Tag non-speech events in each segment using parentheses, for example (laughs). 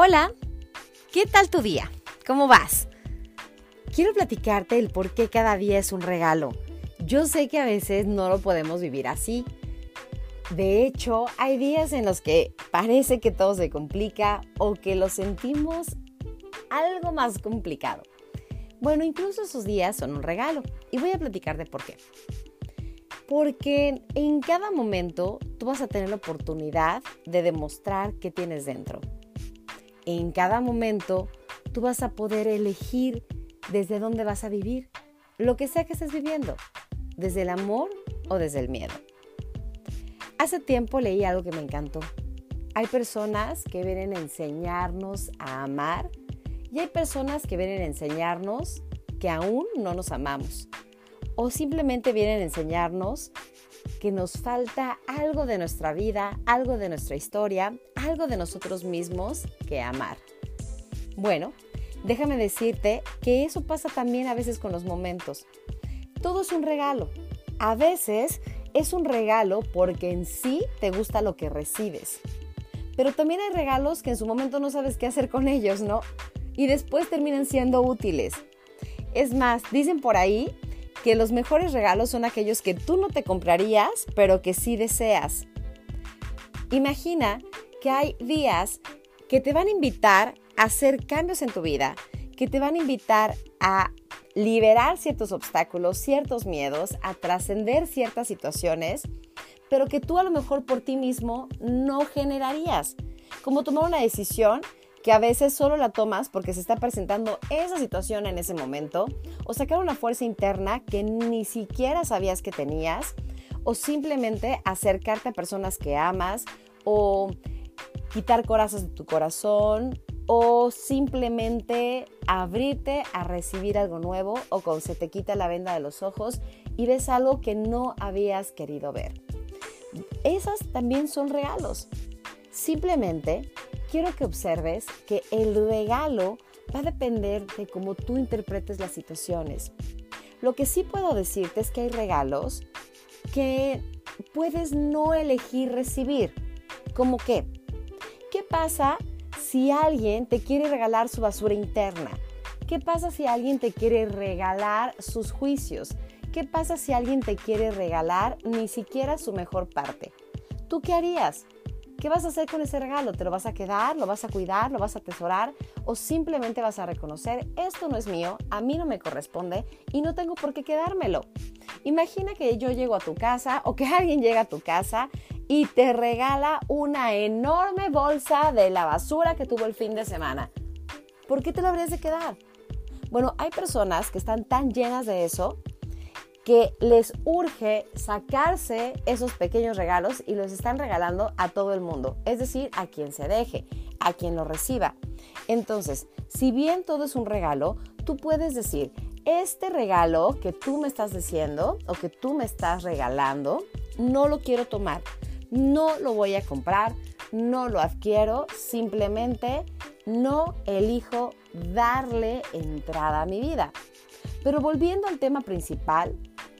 Hola, ¿qué tal tu día? ¿Cómo vas? Quiero platicarte el por qué cada día es un regalo. Yo sé que a veces no lo podemos vivir así. De hecho, hay días en los que parece que todo se complica o que lo sentimos algo más complicado. Bueno, incluso esos días son un regalo y voy a platicar de por qué. Porque en cada momento tú vas a tener la oportunidad de demostrar qué tienes dentro en cada momento tú vas a poder elegir desde dónde vas a vivir, lo que sea que estés viviendo, desde el amor o desde el miedo. Hace tiempo leí algo que me encantó. Hay personas que vienen a enseñarnos a amar y hay personas que vienen a enseñarnos que aún no nos amamos. O simplemente vienen a enseñarnos que nos falta algo de nuestra vida, algo de nuestra historia, algo de nosotros mismos que amar. Bueno, déjame decirte que eso pasa también a veces con los momentos. Todo es un regalo. A veces es un regalo porque en sí te gusta lo que recibes. Pero también hay regalos que en su momento no sabes qué hacer con ellos, ¿no? Y después terminan siendo útiles. Es más, dicen por ahí que los mejores regalos son aquellos que tú no te comprarías, pero que sí deseas. Imagina que hay días que te van a invitar a hacer cambios en tu vida, que te van a invitar a liberar ciertos obstáculos, ciertos miedos, a trascender ciertas situaciones, pero que tú a lo mejor por ti mismo no generarías. Como tomar una decisión que a veces solo la tomas porque se está presentando esa situación en ese momento, o sacar una fuerza interna que ni siquiera sabías que tenías, o simplemente acercarte a personas que amas, o quitar corazas de tu corazón, o simplemente abrirte a recibir algo nuevo, o cuando se te quita la venda de los ojos y ves algo que no habías querido ver. Esas también son regalos. Simplemente quiero que observes que el regalo va a depender de cómo tú interpretes las situaciones. Lo que sí puedo decirte es que hay regalos que puedes no elegir recibir. ¿Cómo qué? ¿Qué pasa si alguien te quiere regalar su basura interna? ¿Qué pasa si alguien te quiere regalar sus juicios? ¿Qué pasa si alguien te quiere regalar ni siquiera su mejor parte? ¿Tú qué harías? ¿Qué vas a hacer con ese regalo? ¿Te lo vas a quedar? ¿Lo vas a cuidar? ¿Lo vas a atesorar? ¿O simplemente vas a reconocer, esto no es mío, a mí no me corresponde y no tengo por qué quedármelo? Imagina que yo llego a tu casa o que alguien llega a tu casa y te regala una enorme bolsa de la basura que tuvo el fin de semana. ¿Por qué te lo habrías de quedar? Bueno, hay personas que están tan llenas de eso que les urge sacarse esos pequeños regalos y los están regalando a todo el mundo, es decir, a quien se deje, a quien lo reciba. Entonces, si bien todo es un regalo, tú puedes decir, este regalo que tú me estás diciendo o que tú me estás regalando, no lo quiero tomar, no lo voy a comprar, no lo adquiero, simplemente no elijo darle entrada a mi vida. Pero volviendo al tema principal,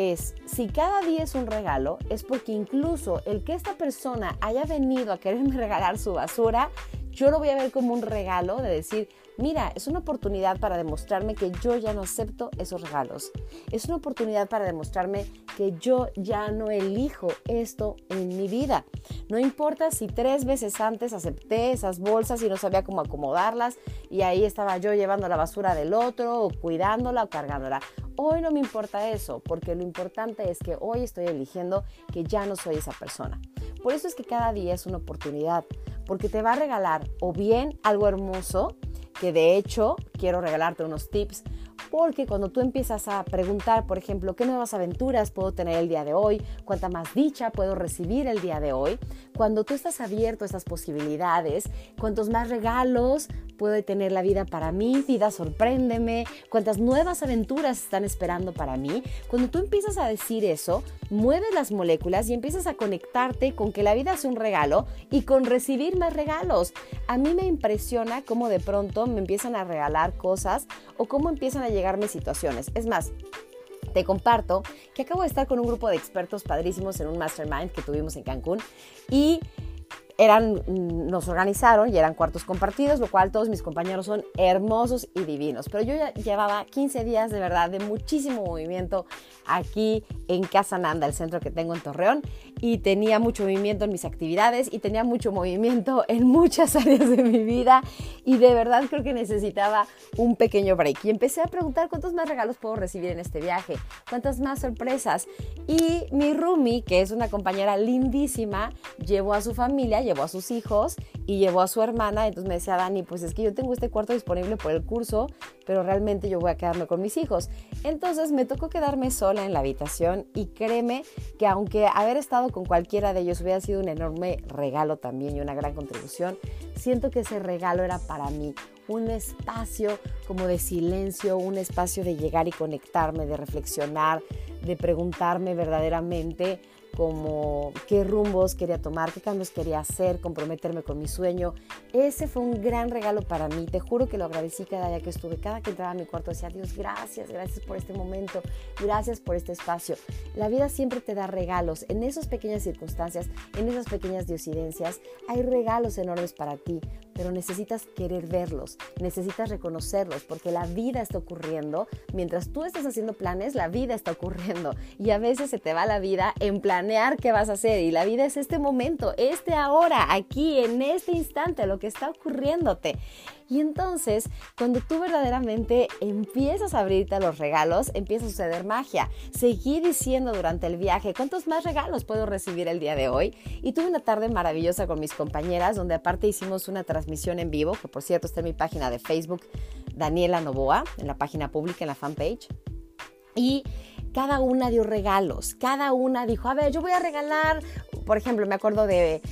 es, si cada día es un regalo, es porque incluso el que esta persona haya venido a quererme (laughs) regalar su basura, yo lo voy a ver como un regalo de decir, mira, es una oportunidad para demostrarme que yo ya no acepto esos regalos. Es una oportunidad para demostrarme que yo ya no elijo esto en mi vida. No importa si tres veces antes acepté esas bolsas y no sabía cómo acomodarlas y ahí estaba yo llevando la basura del otro o cuidándola o cargándola. Hoy no me importa eso, porque lo importante es que hoy estoy eligiendo que ya no soy esa persona. Por eso es que cada día es una oportunidad, porque te va a regalar o bien algo hermoso, que de hecho quiero regalarte unos tips porque cuando tú empiezas a preguntar, por ejemplo, qué nuevas aventuras puedo tener el día de hoy, cuánta más dicha puedo recibir el día de hoy, cuando tú estás abierto a estas posibilidades, cuántos más regalos puede tener la vida para mí, vida sorpréndeme, cuántas nuevas aventuras están esperando para mí. Cuando tú empiezas a decir eso, mueves las moléculas y empiezas a conectarte con que la vida es un regalo y con recibir más regalos. A mí me impresiona cómo de pronto me empiezan a regalar cosas o cómo empiezan a llegarme situaciones. Es más, te comparto que acabo de estar con un grupo de expertos padrísimos en un mastermind que tuvimos en Cancún y eran, nos organizaron y eran cuartos compartidos, lo cual todos mis compañeros son hermosos y divinos. Pero yo ya llevaba 15 días de verdad de muchísimo movimiento aquí en Casa Nanda, el centro que tengo en Torreón, y tenía mucho movimiento en mis actividades y tenía mucho movimiento (laughs) en muchas áreas de mi vida y de verdad creo que necesitaba un pequeño break. Y empecé a preguntar cuántos más regalos puedo recibir en este viaje, cuántas más sorpresas. Y mi Rumi, que es una compañera lindísima, llevó a su familia, llevó a sus hijos y llevó a su hermana. Entonces me decía Dani, pues es que yo tengo este cuarto disponible por el curso, pero realmente yo voy a quedarme con mis hijos. Entonces me tocó quedarme sola en la habitación y créeme que aunque haber estado con cualquiera de ellos hubiera sido un enorme regalo también y una gran contribución, siento que ese regalo era para mí un espacio como de silencio, un espacio de llegar y conectarme, de reflexionar, de preguntarme verdaderamente como qué rumbos quería tomar, qué cambios quería hacer, comprometerme con mi sueño. Ese fue un gran regalo para mí. Te juro que lo agradecí cada día que estuve. Cada que entraba a mi cuarto decía, Dios, gracias, gracias por este momento, gracias por este espacio. La vida siempre te da regalos. En esas pequeñas circunstancias, en esas pequeñas diosidencias, hay regalos enormes para ti pero necesitas querer verlos, necesitas reconocerlos, porque la vida está ocurriendo. Mientras tú estás haciendo planes, la vida está ocurriendo. Y a veces se te va la vida en planear qué vas a hacer. Y la vida es este momento, este ahora, aquí, en este instante, lo que está ocurriéndote. Y entonces, cuando tú verdaderamente empiezas a abrirte a los regalos, empieza a suceder magia. Seguí diciendo durante el viaje, ¿cuántos más regalos puedo recibir el día de hoy? Y tuve una tarde maravillosa con mis compañeras, donde aparte hicimos una transmisión en vivo, que por cierto está en mi página de Facebook, Daniela Novoa, en la página pública, en la fanpage. Y cada una dio regalos, cada una dijo, a ver, yo voy a regalar, por ejemplo, me acuerdo de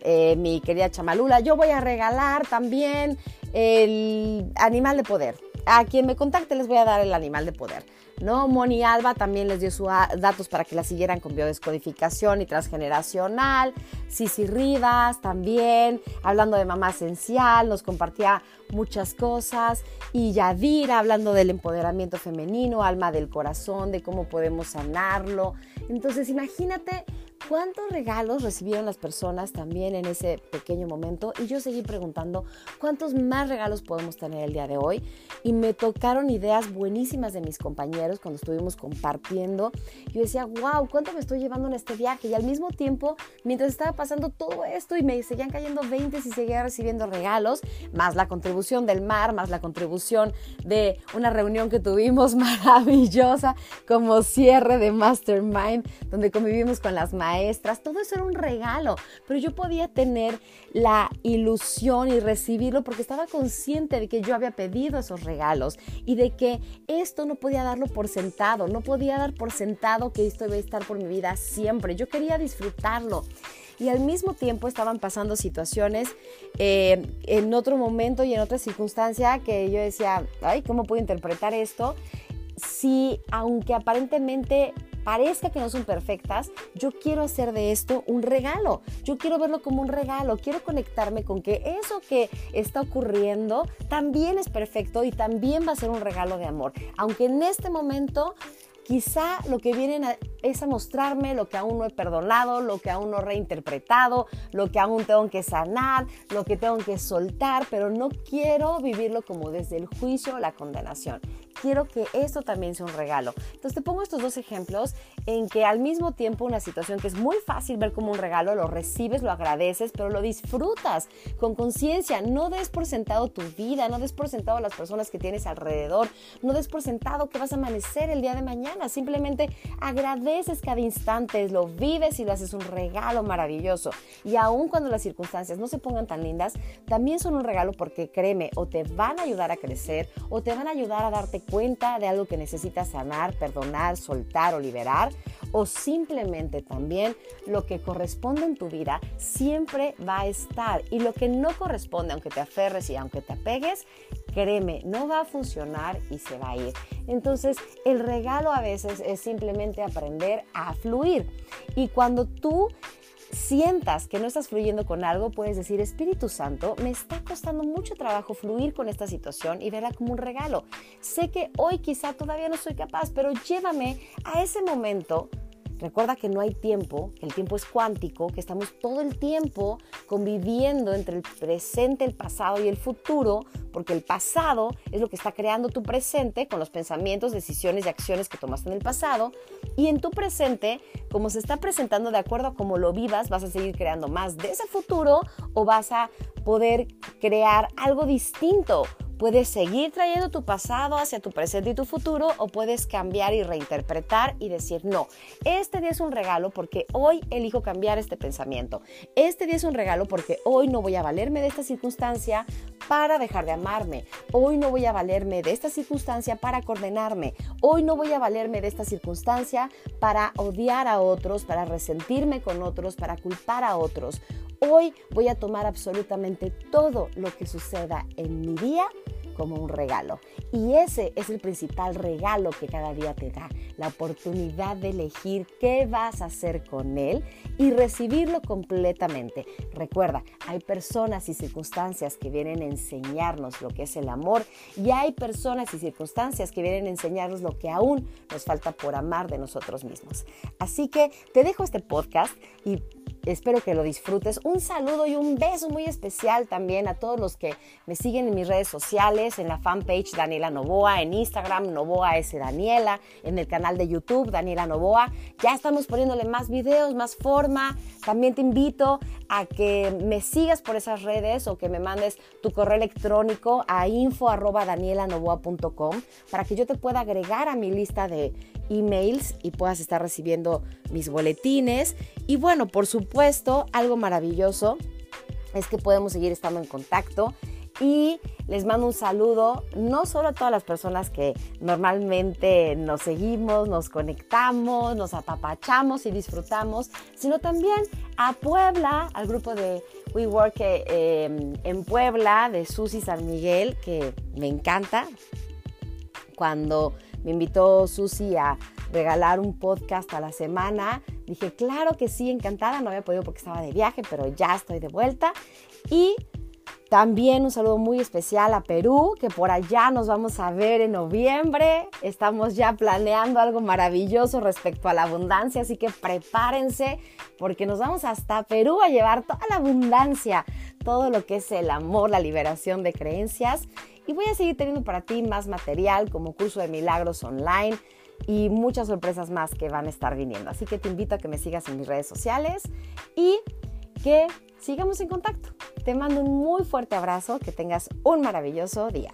eh, mi querida Chamalula, yo voy a regalar también el animal de poder. A quien me contacte les voy a dar el animal de poder. ¿No? Moni Alba también les dio sus datos para que la siguieran con biodescodificación y transgeneracional. Sisi Rivas también, hablando de mamá esencial, nos compartía muchas cosas. Y Yadira hablando del empoderamiento femenino, alma del corazón, de cómo podemos sanarlo. Entonces, imagínate cuántos regalos recibieron las personas también en ese pequeño momento y yo seguí preguntando cuántos más regalos podemos tener el día de hoy y me tocaron ideas buenísimas de mis compañeros cuando estuvimos compartiendo. Yo decía, wow, ¿cuánto me estoy llevando en este viaje? Y al mismo tiempo, mientras estaba pasando todo esto y me seguían cayendo 20 y seguía recibiendo regalos, más la contribución del mar, más la contribución de una reunión que tuvimos (laughs) maravillosa como cierre de Mastermind, donde convivimos con las maestras todo eso era un regalo, pero yo podía tener la ilusión y recibirlo porque estaba consciente de que yo había pedido esos regalos y de que esto no podía darlo por sentado, no podía dar por sentado que esto iba a estar por mi vida siempre, yo quería disfrutarlo y al mismo tiempo estaban pasando situaciones eh, en otro momento y en otra circunstancia que yo decía, ay, ¿cómo puedo interpretar esto? Si aunque aparentemente parezca que no son perfectas, yo quiero hacer de esto un regalo. Yo quiero verlo como un regalo. Quiero conectarme con que eso que está ocurriendo también es perfecto y también va a ser un regalo de amor. Aunque en este momento quizá lo que vienen es a mostrarme lo que aún no he perdonado, lo que aún no he reinterpretado, lo que aún tengo que sanar, lo que tengo que soltar, pero no quiero vivirlo como desde el juicio o la condenación quiero que esto también sea un regalo. Entonces te pongo estos dos ejemplos en que al mismo tiempo una situación que es muy fácil ver como un regalo, lo recibes, lo agradeces, pero lo disfrutas con conciencia. No des por sentado tu vida, no des por sentado las personas que tienes alrededor, no des por sentado que vas a amanecer el día de mañana. Simplemente agradeces cada instante, lo vives y lo haces un regalo maravilloso. Y aun cuando las circunstancias no se pongan tan lindas, también son un regalo porque créeme, o te van a ayudar a crecer o te van a ayudar a darte cuenta de algo que necesitas sanar, perdonar, soltar o liberar, o simplemente también lo que corresponde en tu vida siempre va a estar y lo que no corresponde, aunque te aferres y aunque te apegues, créeme, no va a funcionar y se va a ir. Entonces, el regalo a veces es simplemente aprender a fluir. Y cuando tú sientas que no estás fluyendo con algo, puedes decir, Espíritu Santo, me está costando mucho trabajo fluir con esta situación y verla como un regalo. Sé que hoy quizá todavía no soy capaz, pero llévame a ese momento Recuerda que no hay tiempo, que el tiempo es cuántico, que estamos todo el tiempo conviviendo entre el presente, el pasado y el futuro, porque el pasado es lo que está creando tu presente con los pensamientos, decisiones y acciones que tomaste en el pasado. Y en tu presente, como se está presentando de acuerdo a cómo lo vivas, vas a seguir creando más de ese futuro o vas a poder crear algo distinto Puedes seguir trayendo tu pasado hacia tu presente y tu futuro o puedes cambiar y reinterpretar y decir, no, este día es un regalo porque hoy elijo cambiar este pensamiento. Este día es un regalo porque hoy no voy a valerme de esta circunstancia para dejar de amarme. Hoy no voy a valerme de esta circunstancia para condenarme. Hoy no voy a valerme de esta circunstancia para odiar a otros, para resentirme con otros, para culpar a otros. Hoy voy a tomar absolutamente todo lo que suceda en mi día como un regalo. Y ese es el principal regalo que cada día te da, la oportunidad de elegir qué vas a hacer con él y recibirlo completamente. Recuerda, hay personas y circunstancias que vienen a enseñarnos lo que es el amor y hay personas y circunstancias que vienen a enseñarnos lo que aún nos falta por amar de nosotros mismos. Así que te dejo este podcast y Espero que lo disfrutes. Un saludo y un beso muy especial también a todos los que me siguen en mis redes sociales, en la fanpage Daniela Novoa, en Instagram Novoa S Daniela, en el canal de YouTube Daniela Novoa. Ya estamos poniéndole más videos, más forma. También te invito a que me sigas por esas redes o que me mandes tu correo electrónico a info@danielanovoa.com para que yo te pueda agregar a mi lista de emails y puedas estar recibiendo mis boletines. Y bueno, por algo maravilloso es que podemos seguir estando en contacto y les mando un saludo no solo a todas las personas que normalmente nos seguimos, nos conectamos, nos apapachamos y disfrutamos, sino también a Puebla, al grupo de WeWork eh, en Puebla de Susi San Miguel, que me encanta. Cuando me invitó Susi a regalar un podcast a la semana. Dije, claro que sí, encantada. No había podido porque estaba de viaje, pero ya estoy de vuelta. Y también un saludo muy especial a Perú, que por allá nos vamos a ver en noviembre. Estamos ya planeando algo maravilloso respecto a la abundancia, así que prepárense porque nos vamos hasta Perú a llevar toda la abundancia, todo lo que es el amor, la liberación de creencias y voy a seguir teniendo para ti más material como curso de milagros online y muchas sorpresas más que van a estar viniendo. Así que te invito a que me sigas en mis redes sociales y que sigamos en contacto. Te mando un muy fuerte abrazo, que tengas un maravilloso día.